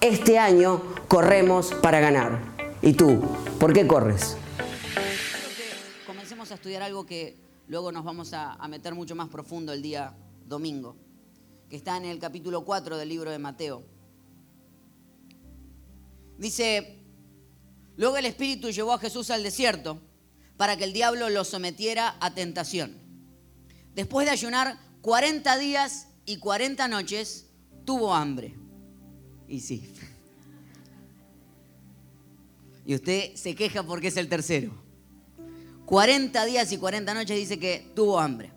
Este año corremos para ganar. ¿Y tú? ¿Por qué corres? Comencemos a estudiar algo que luego nos vamos a, a meter mucho más profundo el día domingo, que está en el capítulo 4 del libro de Mateo. Dice, luego el Espíritu llevó a Jesús al desierto para que el diablo lo sometiera a tentación. Después de ayunar 40 días y 40 noches, tuvo hambre. Y sí. Y usted se queja porque es el tercero. 40 días y 40 noches dice que tuvo hambre.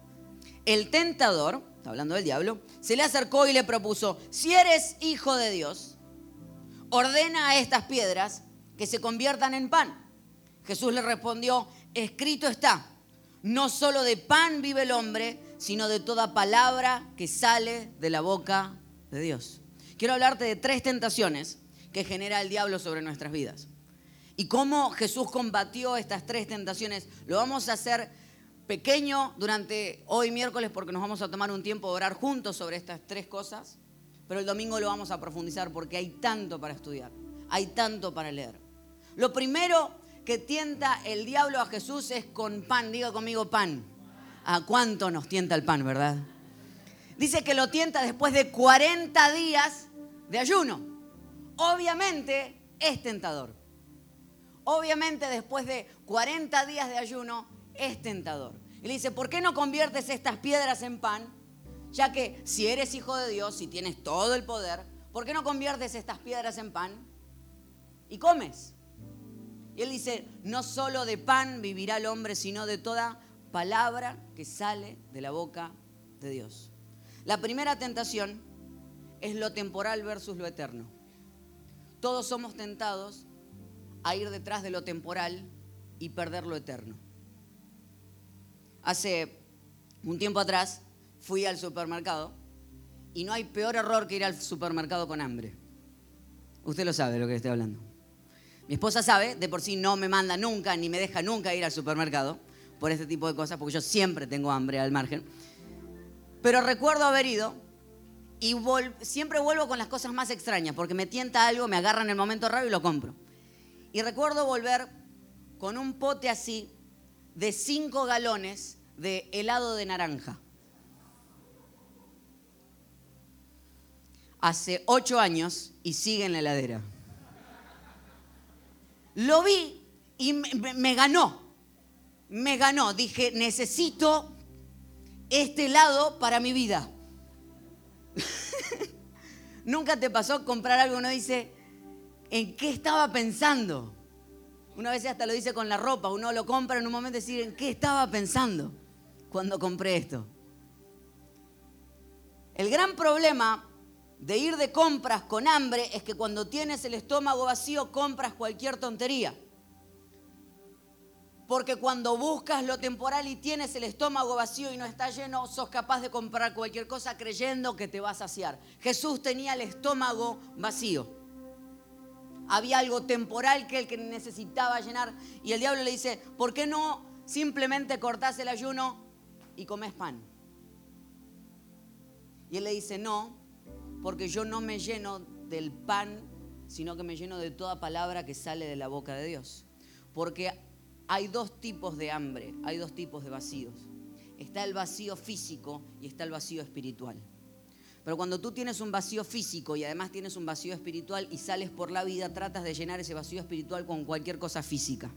El tentador está hablando del diablo, se le acercó y le propuso, si eres hijo de Dios, ordena a estas piedras que se conviertan en pan. Jesús le respondió, escrito está, no solo de pan vive el hombre, sino de toda palabra que sale de la boca de Dios. Quiero hablarte de tres tentaciones que genera el diablo sobre nuestras vidas. Y cómo Jesús combatió estas tres tentaciones, lo vamos a hacer pequeño durante hoy miércoles porque nos vamos a tomar un tiempo de orar juntos sobre estas tres cosas, pero el domingo lo vamos a profundizar porque hay tanto para estudiar, hay tanto para leer. Lo primero que tienta el diablo a Jesús es con pan, diga conmigo pan. ¿A cuánto nos tienta el pan, verdad? Dice que lo tienta después de 40 días de ayuno. Obviamente es tentador. Obviamente después de 40 días de ayuno es tentador. Y le dice, ¿por qué no conviertes estas piedras en pan? Ya que si eres hijo de Dios, si tienes todo el poder, ¿por qué no conviertes estas piedras en pan y comes? Y él dice, no solo de pan vivirá el hombre, sino de toda palabra que sale de la boca de Dios. La primera tentación es lo temporal versus lo eterno. Todos somos tentados a ir detrás de lo temporal y perder lo eterno. Hace un tiempo atrás fui al supermercado y no hay peor error que ir al supermercado con hambre. Usted lo sabe de lo que estoy hablando. Mi esposa sabe, de por sí no me manda nunca ni me deja nunca ir al supermercado por este tipo de cosas, porque yo siempre tengo hambre al margen. Pero recuerdo haber ido y siempre vuelvo con las cosas más extrañas, porque me tienta algo, me agarra en el momento raro y lo compro. Y recuerdo volver con un pote así de 5 galones de helado de naranja. Hace 8 años y sigue en la heladera. Lo vi y me, me ganó. Me ganó. Dije, necesito este helado para mi vida. ¿Nunca te pasó comprar algo uno dice, ¿en qué estaba pensando? Una vez hasta lo dice con la ropa, uno lo compra en un momento y decir, ¿en qué estaba pensando cuando compré esto? El gran problema de ir de compras con hambre es que cuando tienes el estómago vacío compras cualquier tontería. Porque cuando buscas lo temporal y tienes el estómago vacío y no está lleno, sos capaz de comprar cualquier cosa creyendo que te va a saciar. Jesús tenía el estómago vacío. Había algo temporal que él que necesitaba llenar. Y el diablo le dice, ¿por qué no simplemente cortás el ayuno y comes pan? Y él le dice, no, porque yo no me lleno del pan, sino que me lleno de toda palabra que sale de la boca de Dios. Porque hay dos tipos de hambre, hay dos tipos de vacíos. Está el vacío físico y está el vacío espiritual. Pero cuando tú tienes un vacío físico y además tienes un vacío espiritual y sales por la vida, tratas de llenar ese vacío espiritual con cualquier cosa física.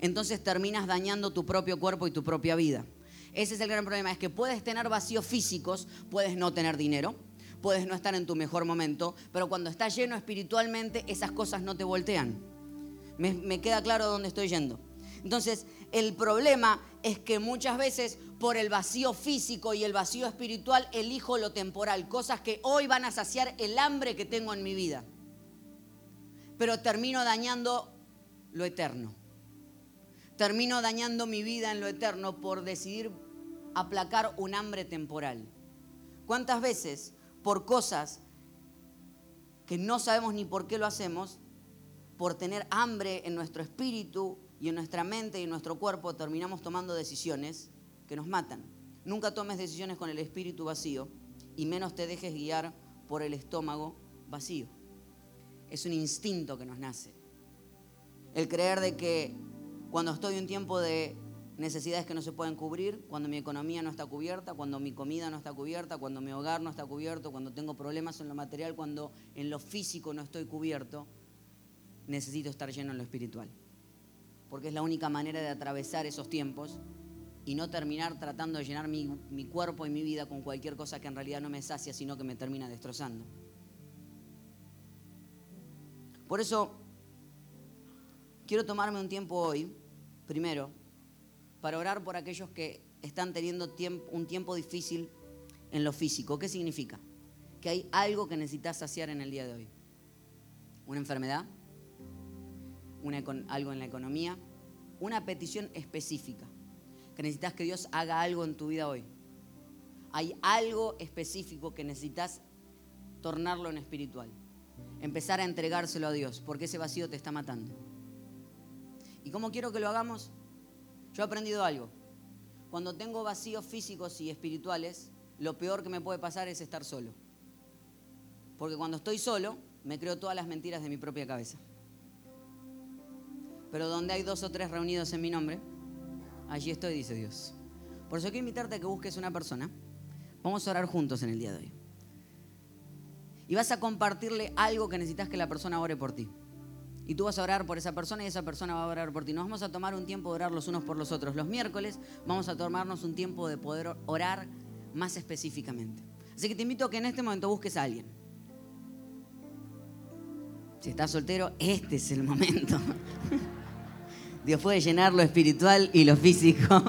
Entonces terminas dañando tu propio cuerpo y tu propia vida. Ese es el gran problema, es que puedes tener vacíos físicos, puedes no tener dinero, puedes no estar en tu mejor momento, pero cuando estás lleno espiritualmente, esas cosas no te voltean. Me, queda claro dónde estoy yendo. Entonces, el problema es que muchas veces por el vacío físico y el vacío espiritual elijo lo temporal, cosas que hoy van a saciar el hambre que tengo en mi vida. Pero termino dañando lo eterno. Termino dañando mi vida en lo eterno por decidir aplacar un hambre temporal. ¿Cuántas veces por cosas que no sabemos ni por qué lo hacemos, por tener hambre en nuestro espíritu y en nuestra mente y en nuestro cuerpo, terminamos tomando decisiones que nos matan? Nunca tomes decisiones con el espíritu vacío y menos te dejes guiar por el estómago vacío. Es un instinto que nos nace. El creer de que cuando estoy en un tiempo de necesidades que no se pueden cubrir, cuando mi economía no está cubierta, cuando mi comida no está cubierta, cuando mi hogar no está cubierto, cuando tengo problemas en lo material, cuando en lo físico no estoy cubierto, necesito estar lleno en lo espiritual. Porque es la única manera de atravesar esos tiempos y no terminar tratando de llenar mi, mi cuerpo y mi vida con cualquier cosa que en realidad no me sacia, sino que me termina destrozando. Por eso, quiero tomarme un tiempo hoy, primero, para orar por aquellos que están teniendo un tiempo difícil en lo físico. ¿Qué significa? Que hay algo que necesitas saciar en el día de hoy. Una enfermedad, algo en la economía, una petición específica. Que necesitas que Dios haga algo en tu vida hoy. Hay algo específico que necesitas tornarlo en espiritual. Empezar a entregárselo a Dios, porque ese vacío te está matando. ¿Y cómo quiero que lo hagamos? Yo he aprendido algo. Cuando tengo vacíos físicos y espirituales, lo peor que me puede pasar es estar solo. Porque cuando estoy solo, me creo todas las mentiras de mi propia cabeza. Pero donde hay dos o tres reunidos en mi nombre, allí estoy, dice Dios. Por eso quiero invitarte a que busques una persona. Vamos a orar juntos en el día de hoy. Y vas a compartirle algo que necesitas que la persona ore por ti. Y tú vas a orar por esa persona y esa persona va a orar por ti. Nos vamos a tomar un tiempo de orar los unos por los otros. Los miércoles vamos a tomarnos un tiempo de poder orar más específicamente. Así que te invito a que en este momento busques a alguien. Si estás soltero, este es el momento. Dios puede llenar lo espiritual y lo físico.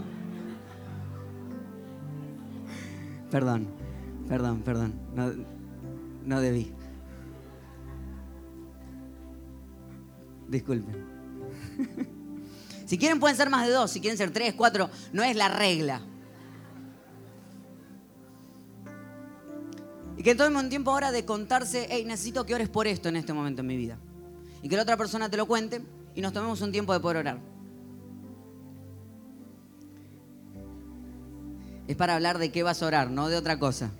Perdón, perdón, perdón. No, no debí. Disculpen. Si quieren pueden ser más de dos, si quieren ser tres, cuatro, no es la regla. Y que tome un tiempo ahora de contarse, hey, necesito que ores por esto en este momento en mi vida. Y que la otra persona te lo cuente y nos tomemos un tiempo de poder orar. Es para hablar de qué vas a orar, no de otra cosa.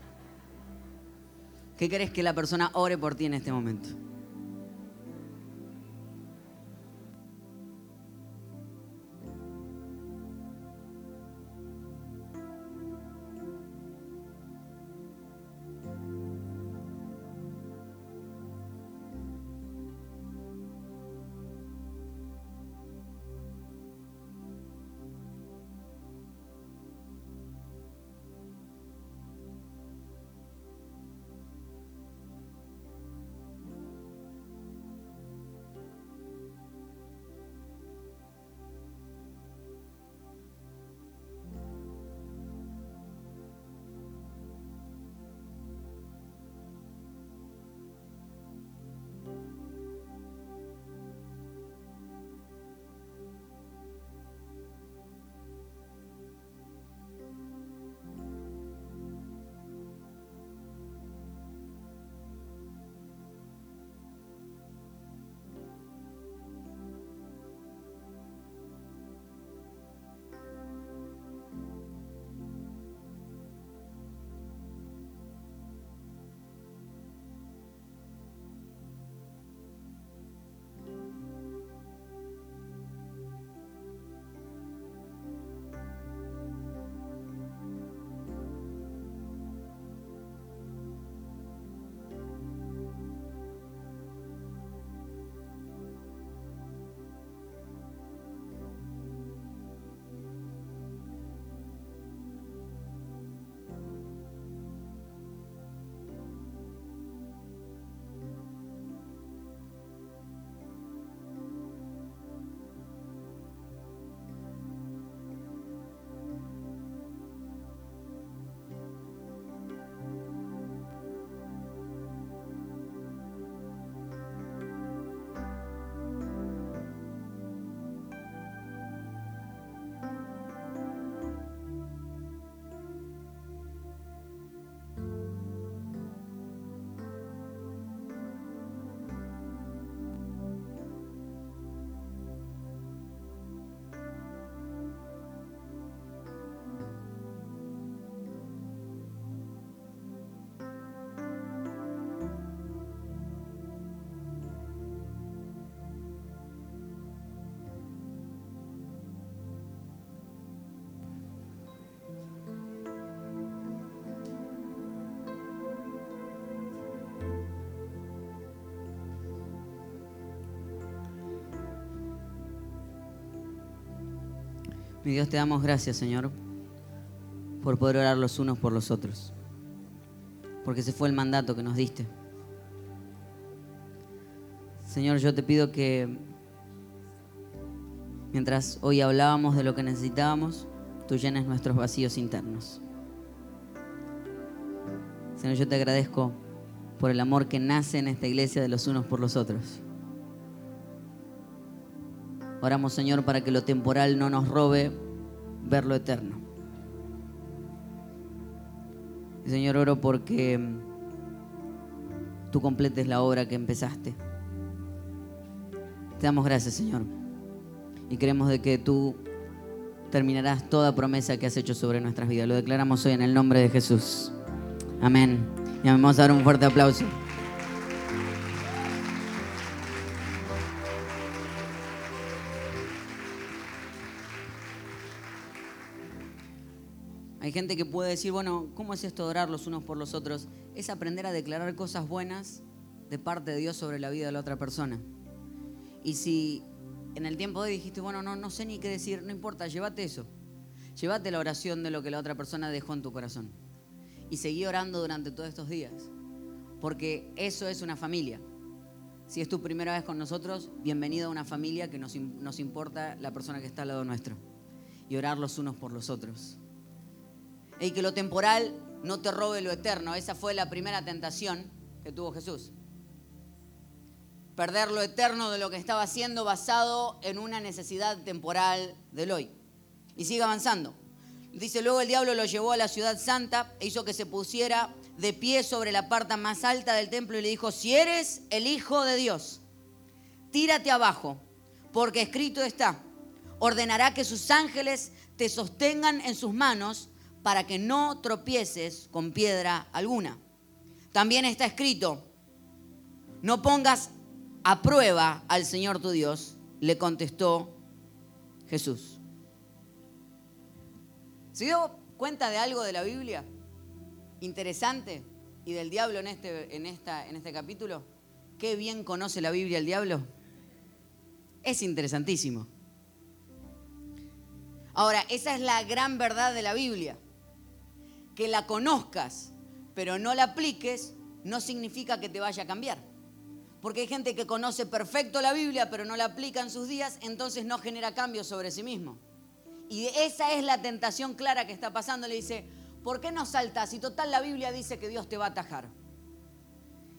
¿Qué querés que la persona ore por ti en este momento? Mi Dios, te damos gracias, Señor, por poder orar los unos por los otros. Porque ese fue el mandato que nos diste. Señor, yo te pido que mientras hoy hablábamos de lo que necesitábamos, tú llenes nuestros vacíos internos. Señor, yo te agradezco por el amor que nace en esta iglesia de los unos por los otros. Oramos, Señor, para que lo temporal no nos robe ver lo eterno. Señor, oro porque tú completes la obra que empezaste. Te damos gracias, Señor. Y creemos de que tú terminarás toda promesa que has hecho sobre nuestras vidas. Lo declaramos hoy en el nombre de Jesús. Amén. Y vamos a dar un fuerte aplauso. Gente que puede decir, bueno, ¿cómo es esto de orar los unos por los otros? Es aprender a declarar cosas buenas de parte de Dios sobre la vida de la otra persona. Y si en el tiempo de hoy dijiste, bueno, no, no sé ni qué decir, no importa, llévate eso. Llévate la oración de lo que la otra persona dejó en tu corazón. Y seguí orando durante todos estos días. Porque eso es una familia. Si es tu primera vez con nosotros, bienvenido a una familia que nos, nos importa la persona que está al lado nuestro. Y orar los unos por los otros. Y que lo temporal no te robe lo eterno. Esa fue la primera tentación que tuvo Jesús. Perder lo eterno de lo que estaba haciendo basado en una necesidad temporal del hoy. Y sigue avanzando. Dice, luego el diablo lo llevó a la ciudad santa e hizo que se pusiera de pie sobre la parte más alta del templo y le dijo, si eres el Hijo de Dios, tírate abajo, porque escrito está, ordenará que sus ángeles te sostengan en sus manos para que no tropieces con piedra alguna. También está escrito, no pongas a prueba al Señor tu Dios, le contestó Jesús. ¿Se dio cuenta de algo de la Biblia interesante y del diablo en este, en esta, en este capítulo? ¿Qué bien conoce la Biblia el diablo? Es interesantísimo. Ahora, esa es la gran verdad de la Biblia que la conozcas, pero no la apliques, no significa que te vaya a cambiar. Porque hay gente que conoce perfecto la Biblia, pero no la aplica en sus días, entonces no genera cambios sobre sí mismo. Y esa es la tentación clara que está pasando. Le dice, ¿por qué no saltas? Si total la Biblia dice que Dios te va a atajar.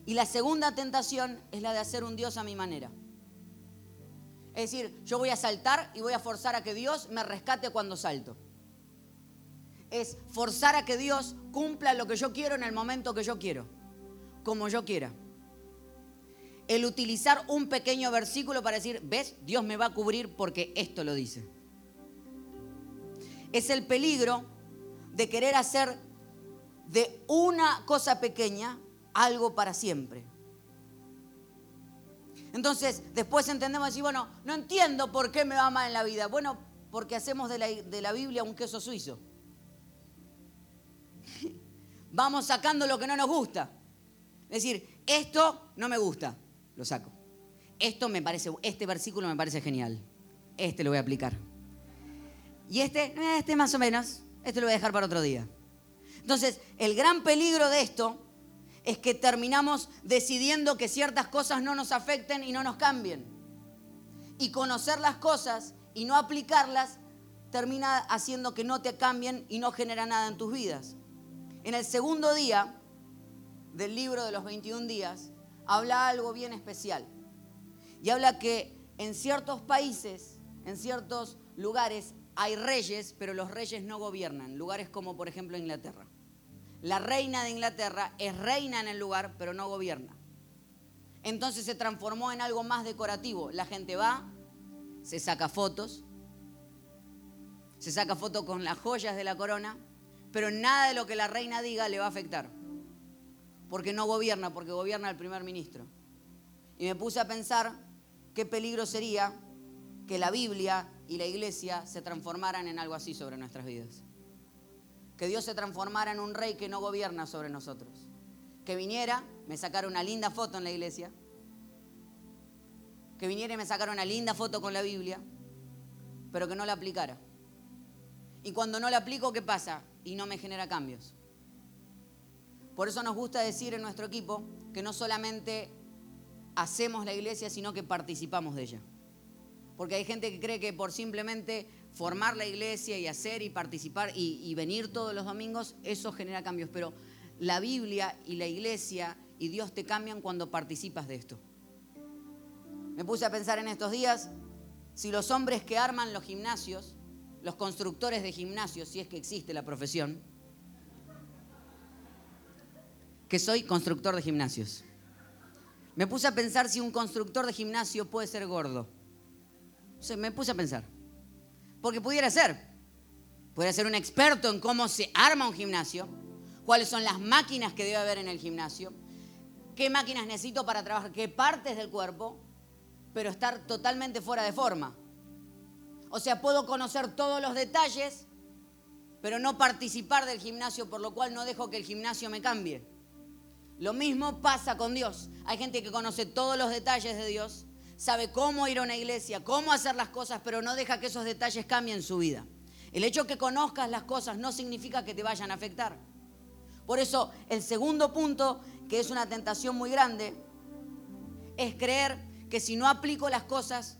Y la segunda tentación es la de hacer un Dios a mi manera. Es decir, yo voy a saltar y voy a forzar a que Dios me rescate cuando salto es forzar a que Dios cumpla lo que yo quiero en el momento que yo quiero, como yo quiera. El utilizar un pequeño versículo para decir, ves, Dios me va a cubrir porque esto lo dice. Es el peligro de querer hacer de una cosa pequeña algo para siempre. Entonces, después entendemos y bueno, no entiendo por qué me va mal en la vida. Bueno, porque hacemos de la, de la Biblia un queso suizo vamos sacando lo que no nos gusta. Es decir, esto no me gusta, lo saco. Esto me parece, este versículo me parece genial. Este lo voy a aplicar. Y este, eh, este más o menos, este lo voy a dejar para otro día. Entonces, el gran peligro de esto es que terminamos decidiendo que ciertas cosas no nos afecten y no nos cambien. Y conocer las cosas y no aplicarlas termina haciendo que no te cambien y no genera nada en tus vidas. En el segundo día del libro de los 21 días, habla algo bien especial. Y habla que en ciertos países, en ciertos lugares, hay reyes, pero los reyes no gobiernan. Lugares como por ejemplo Inglaterra. La reina de Inglaterra es reina en el lugar, pero no gobierna. Entonces se transformó en algo más decorativo. La gente va, se saca fotos, se saca fotos con las joyas de la corona, pero nada de lo que la reina diga le va a afectar. Porque no gobierna, porque gobierna el primer ministro. Y me puse a pensar qué peligro sería que la Biblia y la iglesia se transformaran en algo así sobre nuestras vidas. Que Dios se transformara en un rey que no gobierna sobre nosotros. Que viniera, me sacara una linda foto en la iglesia. Que viniera y me sacara una linda foto con la Biblia, pero que no la aplicara Y cuando no la aplico, ¿qué pasa? Y no me genera cambios. Por eso nos gusta decir en nuestro equipo que no solamente hacemos la iglesia, sino que participamos de ella. Porque hay gente que cree que por simplemente formar la iglesia y hacer y participar y, venir todos los domingos, eso genera cambios. Pero la Biblia y la iglesia y Dios te cambian cuando participas de esto. Me puse a pensar en estos días, si los hombres que arman los gimnasios, los constructores de gimnasios, si es que existe la profesión, que soy constructor de gimnasios. Me puse a pensar si un constructor de gimnasio puede ser gordo. me puse a pensar. Porque pudiera ser. Pudiera ser un experto en cómo se arma un gimnasio, cuáles son las máquinas que debe haber en el gimnasio, qué máquinas necesito para trabajar, qué partes del cuerpo, pero estar totalmente fuera de forma. O sea, puedo conocer todos los detalles, pero no participar del gimnasio, por lo cual no dejo que el gimnasio me cambie. Lo mismo pasa con Dios. Hay gente que conoce todos los detalles de Dios, sabe cómo ir a una iglesia, cómo hacer las cosas, pero no deja que esos detalles cambien su vida. El hecho que conozcas las cosas no significa que te vayan a afectar. Por eso, el segundo punto, que es una tentación muy grande, es creer que si no aplico las cosas,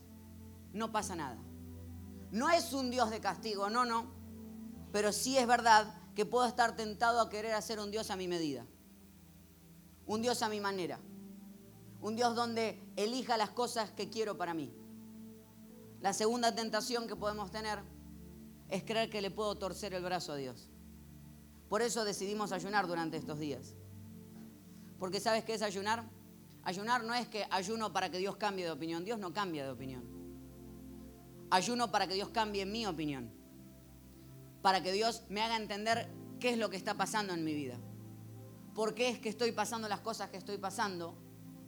no pasa nada. No es un Dios de castigo, no, no. Pero sí es verdad que puedo estar tentado a querer hacer un Dios a mi medida. Un Dios a mi manera. Un Dios donde elija las cosas que quiero para mí. La segunda tentación que podemos tener es creer que le puedo torcer el brazo a Dios. Por eso decidimos ayunar durante estos días. Porque ¿sabes qué es ayunar? Ayunar no es que ayuno para que Dios cambie de opinión. Dios no cambia de opinión. Ayuno para que Dios cambie mi opinión. Para que Dios me haga entender qué es lo que está pasando en mi vida. ¿Por qué es que estoy pasando las cosas que estoy pasando?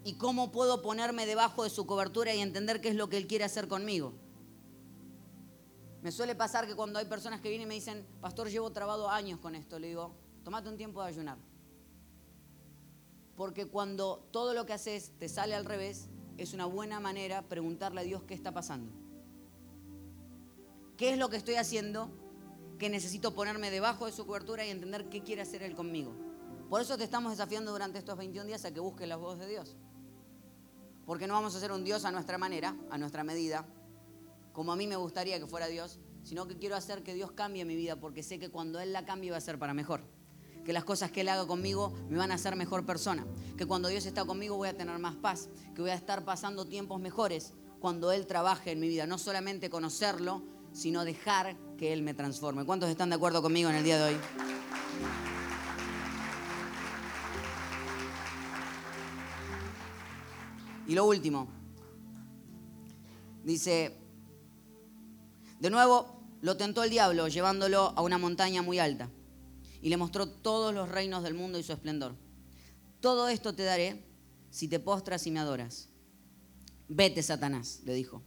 Y cómo puedo ponerme debajo de su cobertura y entender qué es lo que Él quiere hacer conmigo. Me suele pasar que cuando hay personas que vienen y me dicen, pastor, llevo trabado años con esto, le digo, tomate un tiempo de ayunar. Porque cuando todo lo que haces te sale al revés, es una buena manera preguntarle a Dios qué está pasando. ¿Qué es lo que estoy haciendo que necesito ponerme debajo de su cobertura y entender qué quiere hacer Él conmigo? Por eso te estamos desafiando durante estos 21 días a que busques la voz de Dios. Porque no vamos a hacer un Dios a nuestra manera, a nuestra medida, como a mí me gustaría que fuera Dios, sino que quiero hacer que Dios cambie mi vida porque sé que cuando Él la cambie va a ser para mejor. Que las cosas que Él haga conmigo me van a hacer mejor persona. Que cuando Dios está conmigo voy a tener más paz. Que voy a estar pasando tiempos mejores cuando Él trabaje en mi vida. No solamente conocerlo, sino dejar que Él me transforme. ¿Cuántos están de acuerdo conmigo en el día de hoy? Y lo último, dice, de nuevo lo tentó el diablo llevándolo a una montaña muy alta y le mostró todos los reinos del mundo y su esplendor. Todo esto te daré si te postras y me adoras. Vete, Satanás, le dijo,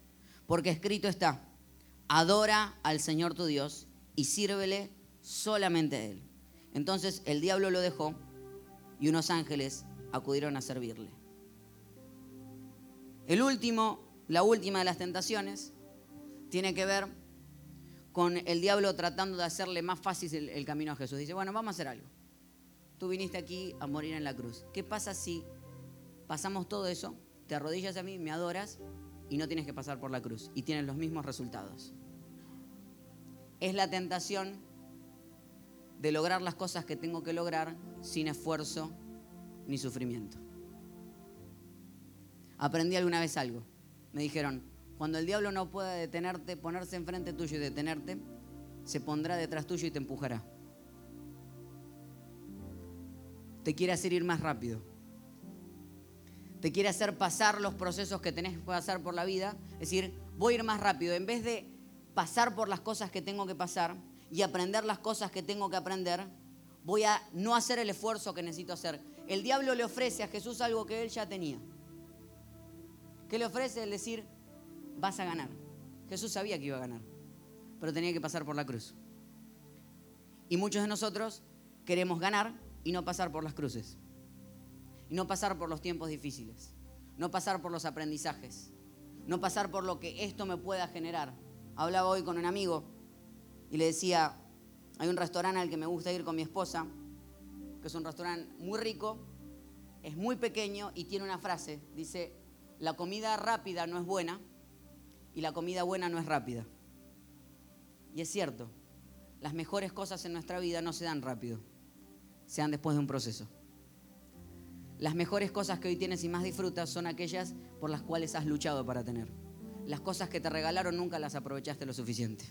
porque escrito está, adora al Señor tu Dios y sírvele solamente a Él. Entonces el diablo lo dejó y unos ángeles acudieron a servirle. El último, la última de las tentaciones, tiene que ver con el diablo tratando de hacerle más fácil el, el, camino a Jesús. Dice, bueno, vamos a hacer algo. Tú viniste aquí a morir en la cruz. ¿Qué pasa si pasamos todo eso, te arrodillas a mí, me adoras y no tienes que pasar por la cruz y tienes los mismos resultados. Es la tentación de lograr las cosas que tengo que lograr sin esfuerzo ni sufrimiento. Aprendí alguna vez algo. Me dijeron, cuando el diablo no pueda detenerte, ponerse enfrente tuyo y detenerte, se pondrá detrás tuyo y te empujará. Te quiere hacer ir más rápido te quiere hacer pasar los procesos que tenés que pasar por la vida. Es decir, voy a ir más rápido. En vez de pasar por las cosas que tengo que pasar y aprender las cosas que tengo que aprender, voy a no hacer el esfuerzo que necesito hacer. El diablo le ofrece a Jesús algo que él ya tenía. ¿Qué le ofrece? El decir, vas a ganar. Jesús sabía que iba a ganar, pero tenía que pasar por la cruz. Y muchos de nosotros queremos ganar y no pasar por las cruces y no pasar por los tiempos difíciles, no pasar por los aprendizajes, no pasar por lo que esto me pueda generar. Hablaba hoy con un amigo y le decía, hay un restaurante al que me gusta ir con mi esposa, que es un restaurante muy rico, es muy pequeño y tiene una frase, dice, la comida rápida no es buena y la comida buena no es rápida. Y es cierto, las mejores cosas en nuestra vida no se dan rápido, se dan después de un proceso. Las mejores cosas que hoy tienes y más disfrutas son aquellas por las cuales has luchado para tener. Las cosas que te regalaron nunca las aprovechaste lo suficiente.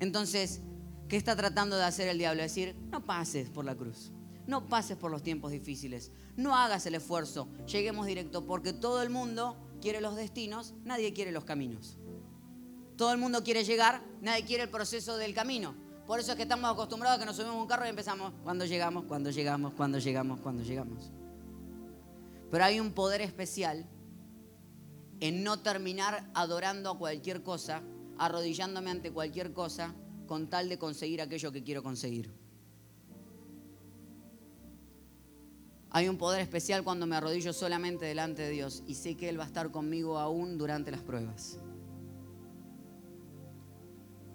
Entonces, ¿qué está tratando de hacer el diablo? Decir, no pases por la cruz, no pases por los tiempos difíciles, no hagas el esfuerzo, lleguemos directo, porque todo el mundo quiere los destinos, nadie quiere los caminos. Todo el mundo quiere llegar, nadie quiere el proceso del camino. Por eso es que estamos acostumbrados a que nos subimos un carro y empezamos cuando llegamos, cuando llegamos, cuando llegamos, cuando llegamos. Pero hay un poder especial en no terminar adorando a cualquier cosa, arrodillándome ante cualquier cosa, con tal de conseguir aquello que quiero conseguir. Hay un poder especial cuando me arrodillo solamente delante de Dios y sé que Él va a estar conmigo aún durante las pruebas.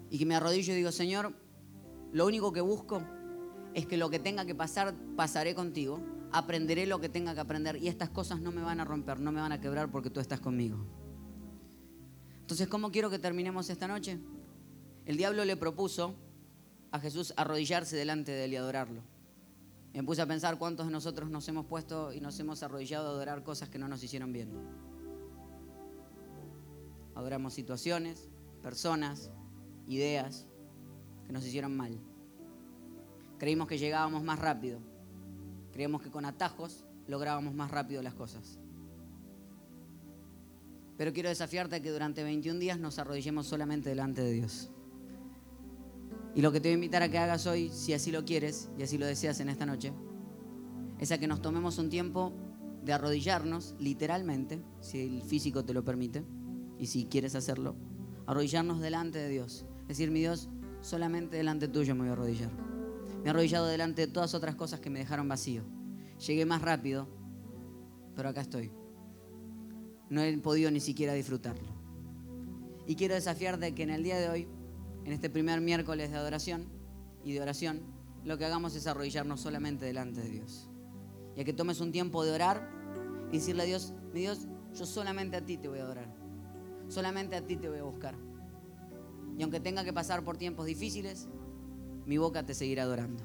Y que me arrodillo y digo, Señor, lo único que busco es que lo que tenga que pasar, pasaré contigo. Aprenderé lo que tenga que aprender y estas cosas no me van a romper, no me van a quebrar porque tú estás conmigo. Entonces, ¿cómo quiero que terminemos esta noche? El diablo le propuso a Jesús arrodillarse delante de él y adorarlo. Me puse a pensar cuántos de nosotros nos hemos puesto y nos hemos arrodillado a adorar cosas que no nos hicieron bien. Adoramos situaciones, personas, ideas que nos hicieron mal. Creímos que llegábamos más rápido. Creíamos que con atajos lográbamos más rápido las cosas. Pero quiero desafiarte a que durante 21 días nos arrodillemos solamente delante de Dios. Y lo que te voy a invitar a que hagas hoy, si así lo quieres y así lo deseas en esta noche, es a que nos tomemos un tiempo de arrodillarnos, literalmente, si el físico te lo permite, y si quieres hacerlo, arrodillarnos delante de Dios. Es decir, mi Dios, solamente delante tuyo me voy a arrodillar. Me he arrodillado delante de todas otras cosas que me dejaron vacío. Llegué más rápido, pero acá estoy. No he podido ni siquiera disfrutarlo. Y quiero desafiarte que en el día de hoy en este primer miércoles de adoración y de oración, lo que hagamos es arrodillarnos solamente delante de Dios. Y a que tomes un tiempo de orar y decirle a Dios, mi Dios, yo solamente a ti te voy a adorar. Solamente a ti te voy a buscar. Y aunque tenga que pasar por tiempos difíciles, mi boca te seguirá adorando.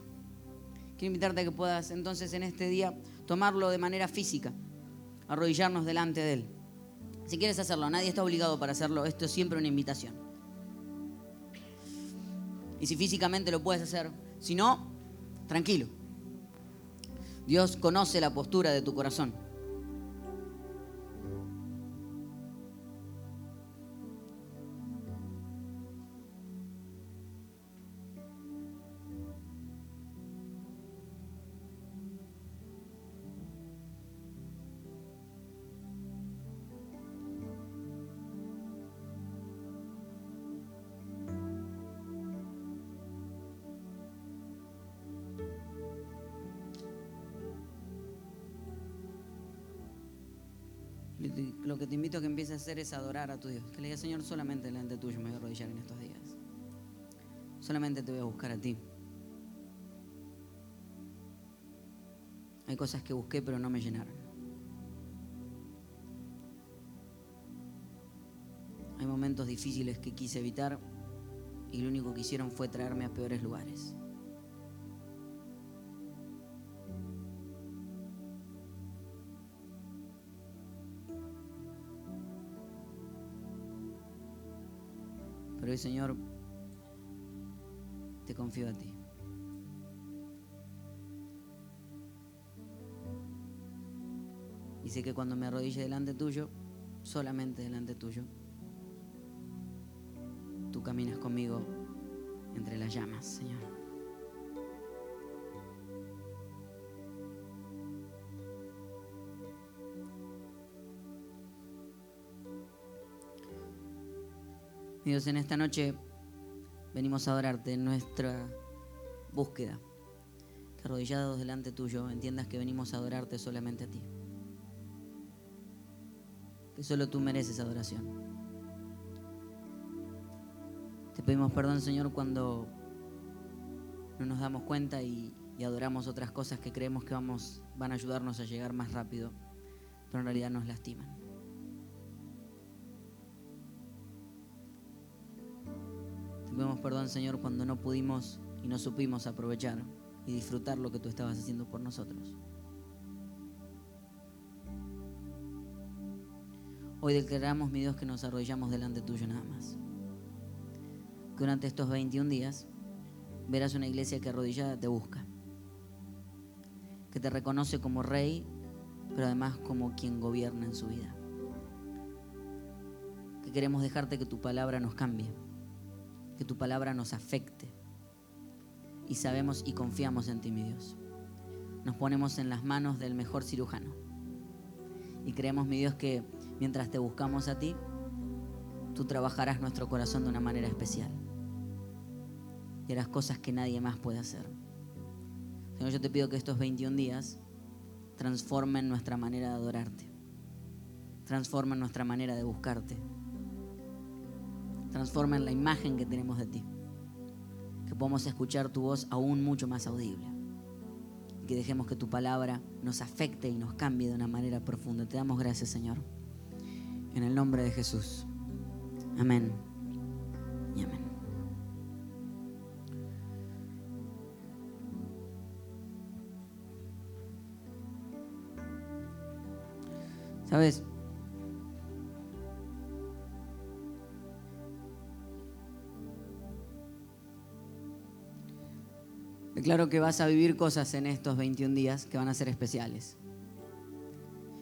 Quiero invitarte a que puedas entonces en este día tomarlo de manera física, arrodillarnos delante de Él. Si quieres hacerlo, nadie está obligado para hacerlo, esto es siempre una invitación y si físicamente lo puedes hacer. Si no, tranquilo. Dios conoce la postura de tu corazón. Lo que te invito a que empieces a hacer es adorar a tu Dios. Que le digas, Señor, solamente delante tuyo me voy a arrodillar en estos días. Solamente te voy a buscar a ti. Hay cosas que busqué pero no me llenaron. Hay momentos difíciles que quise evitar y lo único que hicieron fue traerme a peores lugares. Señor, te confío a ti. Y sé que cuando me arrodille delante tuyo, solamente delante tuyo, tú caminas conmigo entre las llamas, Señor. Dios, en esta noche venimos a adorarte en nuestra búsqueda. Que arrodillados delante tuyo entiendas que venimos a adorarte solamente a ti. Que solo tú mereces adoración. Te pedimos perdón, Señor, cuando no nos damos cuenta y, y adoramos otras cosas que creemos que vamos, van a ayudarnos a llegar más rápido, pero en realidad nos lastiman. Te pedimos perdón, Señor, cuando no pudimos y no supimos aprovechar y disfrutar lo que tú estabas haciendo por nosotros. Hoy declaramos, mi Dios, que nos arrodillamos delante tuyo nada más. Que durante estos 21 días verás una iglesia que arrodillada te busca. Que te reconoce como rey, pero además como quien gobierna en su vida. Que queremos dejarte que tu palabra nos cambie. Que tu palabra nos afecte. Y sabemos y confiamos en ti, mi Dios. Nos ponemos en las manos del mejor cirujano. Y creemos, mi Dios, que mientras te buscamos a ti, tú trabajarás nuestro corazón de una manera especial. Y harás cosas que nadie más puede hacer. Señor, yo te pido que estos 21 días transformen nuestra manera de adorarte. Transformen nuestra manera de buscarte. Transformen la imagen que tenemos de ti. Que podamos escuchar tu voz aún mucho más audible. Y que dejemos que tu palabra nos afecte y nos cambie de una manera profunda. Te damos gracias, Señor. En el nombre de Jesús. Amén. Y amén. ¿Sabes? Declaro que vas a vivir cosas en estos 21 días que van a ser especiales.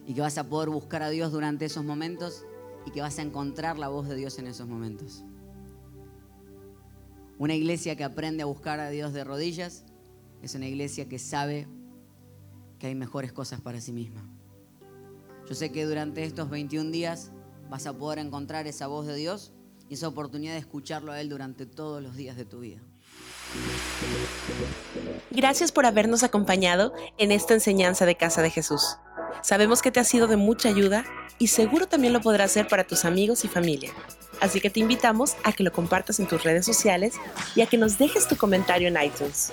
Y que vas a poder buscar a Dios durante esos momentos y que vas a encontrar la voz de Dios en esos momentos. Una iglesia que aprende a buscar a Dios de rodillas es una iglesia que sabe que hay mejores cosas para sí misma. Yo sé que durante estos 21 días vas a poder encontrar esa voz de Dios y esa oportunidad de escucharlo a Él durante todos los días de tu vida. Gracias por habernos acompañado en esta enseñanza de Casa de Jesús. Sabemos que te ha sido de mucha ayuda y seguro también lo podrás hacer para tus amigos y familia. Así que te invitamos a que lo compartas en tus redes sociales y a que nos dejes tu comentario en iTunes.